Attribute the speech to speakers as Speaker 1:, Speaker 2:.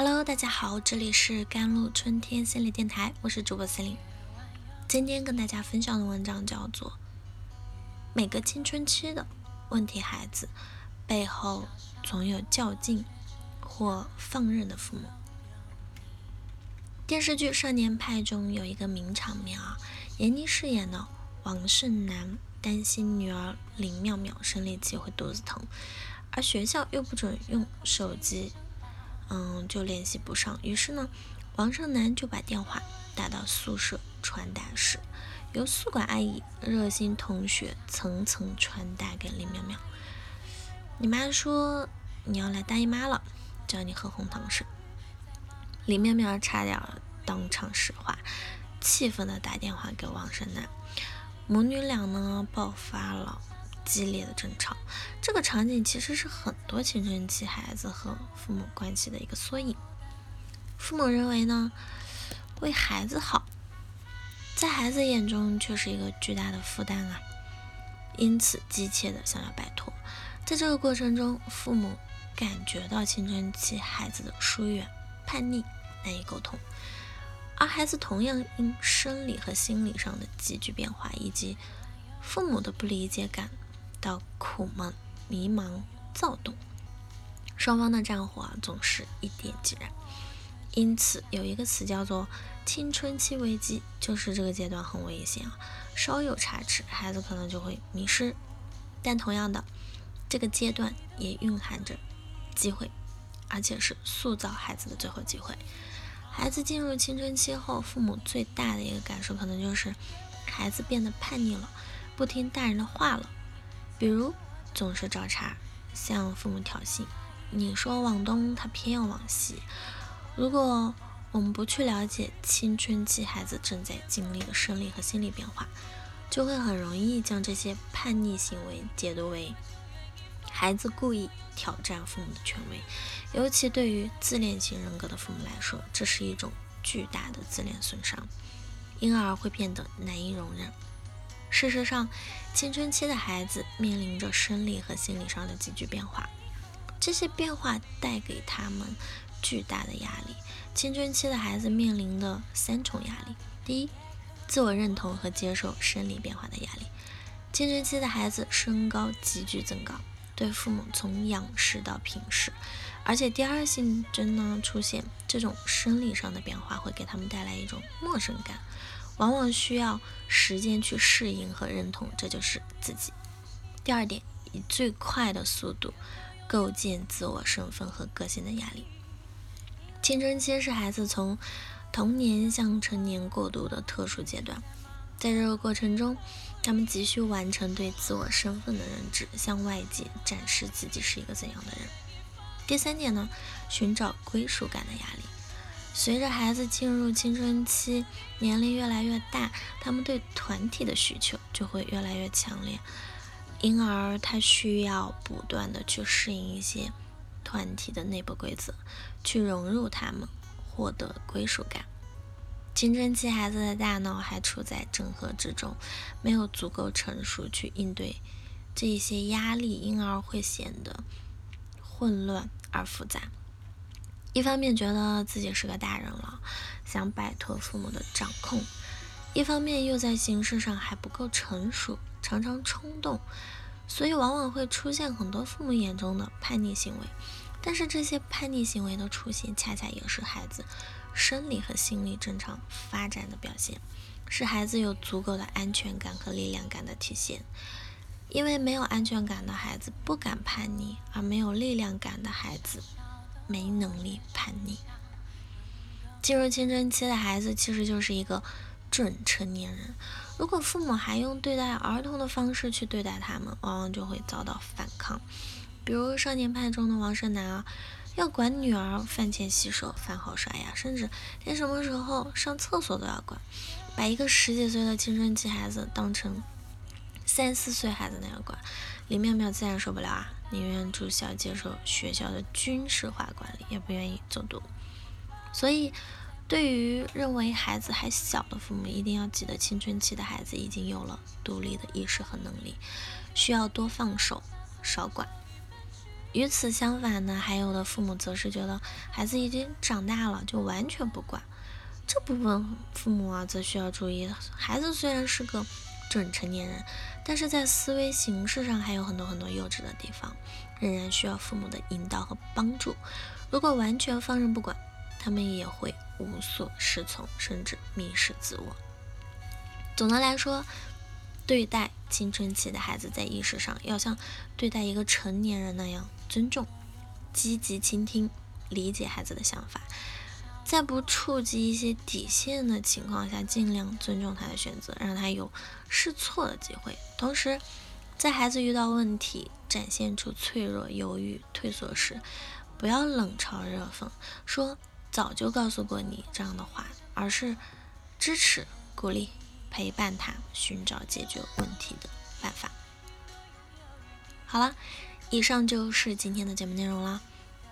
Speaker 1: Hello，大家好，这里是甘露春天心理电台，我是主播司令。今天跟大家分享的文章叫做《每个青春期的问题孩子背后总有较劲或放任的父母》。电视剧《少年派》中有一个名场面啊，闫妮饰演的王胜男担心女儿林妙妙生理期会肚子疼，而学校又不准用手机。嗯，就联系不上。于是呢，王胜男就把电话打到宿舍传达室，由宿管阿姨热心同学层层传达给林苗苗。你妈说你要来大姨妈了，叫你喝红糖水。林苗苗差点当场石化，气愤的打电话给王胜男，母女俩呢爆发了。激烈的争吵，这个场景其实是很多青春期孩子和父母关系的一个缩影。父母认为呢，为孩子好，在孩子眼中却是一个巨大的负担啊，因此急切的想要摆脱。在这个过程中，父母感觉到青春期孩子的疏远、叛逆、难以沟通，而孩子同样因生理和心理上的急剧变化，以及父母的不理解感。到苦闷、迷茫、躁动，双方的战火啊总是一点即燃。因此，有一个词叫做“青春期危机”，就是这个阶段很危险啊，稍有差池，孩子可能就会迷失。但同样的，这个阶段也蕴含着机会，而且是塑造孩子的最后机会。孩子进入青春期后，父母最大的一个感受可能就是孩子变得叛逆了，不听大人的话了。比如总是找茬，向父母挑衅。你说往东，他偏要往西。如果我们不去了解青春期孩子正在经历的生理和心理变化，就会很容易将这些叛逆行为解读为孩子故意挑战父母的权威。尤其对于自恋型人格的父母来说，这是一种巨大的自恋损伤，因而会变得难以容忍。事实上，青春期的孩子面临着生理和心理上的急剧变化，这些变化带给他们巨大的压力。青春期的孩子面临的三重压力：第一，自我认同和接受生理变化的压力。青春期的孩子身高急剧增高，对父母从仰视到平视，而且第二性征呢出现这种生理上的变化，会给他们带来一种陌生感。往往需要时间去适应和认同，这就是自己。第二点，以最快的速度构建自我身份和个性的压力。青春期是孩子从童年向成年过渡的特殊阶段，在这个过程中，他们急需完成对自我身份的认知，向外界展示自己是一个怎样的人。第三点呢，寻找归属感的压力。随着孩子进入青春期，年龄越来越大，他们对团体的需求就会越来越强烈，因而他需要不断的去适应一些团体的内部规则，去融入他们，获得归属感。青春期孩子的大脑还处在整合之中，没有足够成熟去应对这些压力，因而会显得混乱而复杂。一方面觉得自己是个大人了，想摆脱父母的掌控；一方面又在形式上还不够成熟，常常冲动，所以往往会出现很多父母眼中的叛逆行为。但是这些叛逆行为的出现，恰恰也是孩子生理和心理正常发展的表现，是孩子有足够的安全感和力量感的体现。因为没有安全感的孩子不敢叛逆，而没有力量感的孩子。没能力叛逆，进入青春期的孩子其实就是一个准成年人。如果父母还用对待儿童的方式去对待他们，往往就会遭到反抗。比如《少年派》中的王胜男啊，要管女儿饭前洗手、饭后刷牙，甚至连什么时候上厕所都要管，把一个十几岁的青春期孩子当成三四岁孩子那样管。林妙妙自然受不了啊。宁愿住校接受学校的军事化管理，也不愿意走读。所以，对于认为孩子还小的父母，一定要记得，青春期的孩子已经有了独立的意识和能力，需要多放手，少管。与此相反呢，还有的父母则是觉得孩子已经长大了，就完全不管。这部分父母啊，则需要注意，孩子虽然是个准成年人，但是在思维形式上还有很多很多幼稚的地方，仍然需要父母的引导和帮助。如果完全放任不管，他们也会无所适从，甚至迷失自我。总的来说，对待青春期的孩子，在意识上要像对待一个成年人那样尊重、积极倾听、理解孩子的想法，在不触及一些底线的情况下，尽量尊重他的选择，让他有试错的机会。同时，在孩子遇到问题、展现出脆弱、犹豫、退缩时，不要冷嘲热讽，说早就告诉过你这样的话，而是支持、鼓励。陪伴他寻找解决问题的办法。好了，以上就是今天的节目内容了。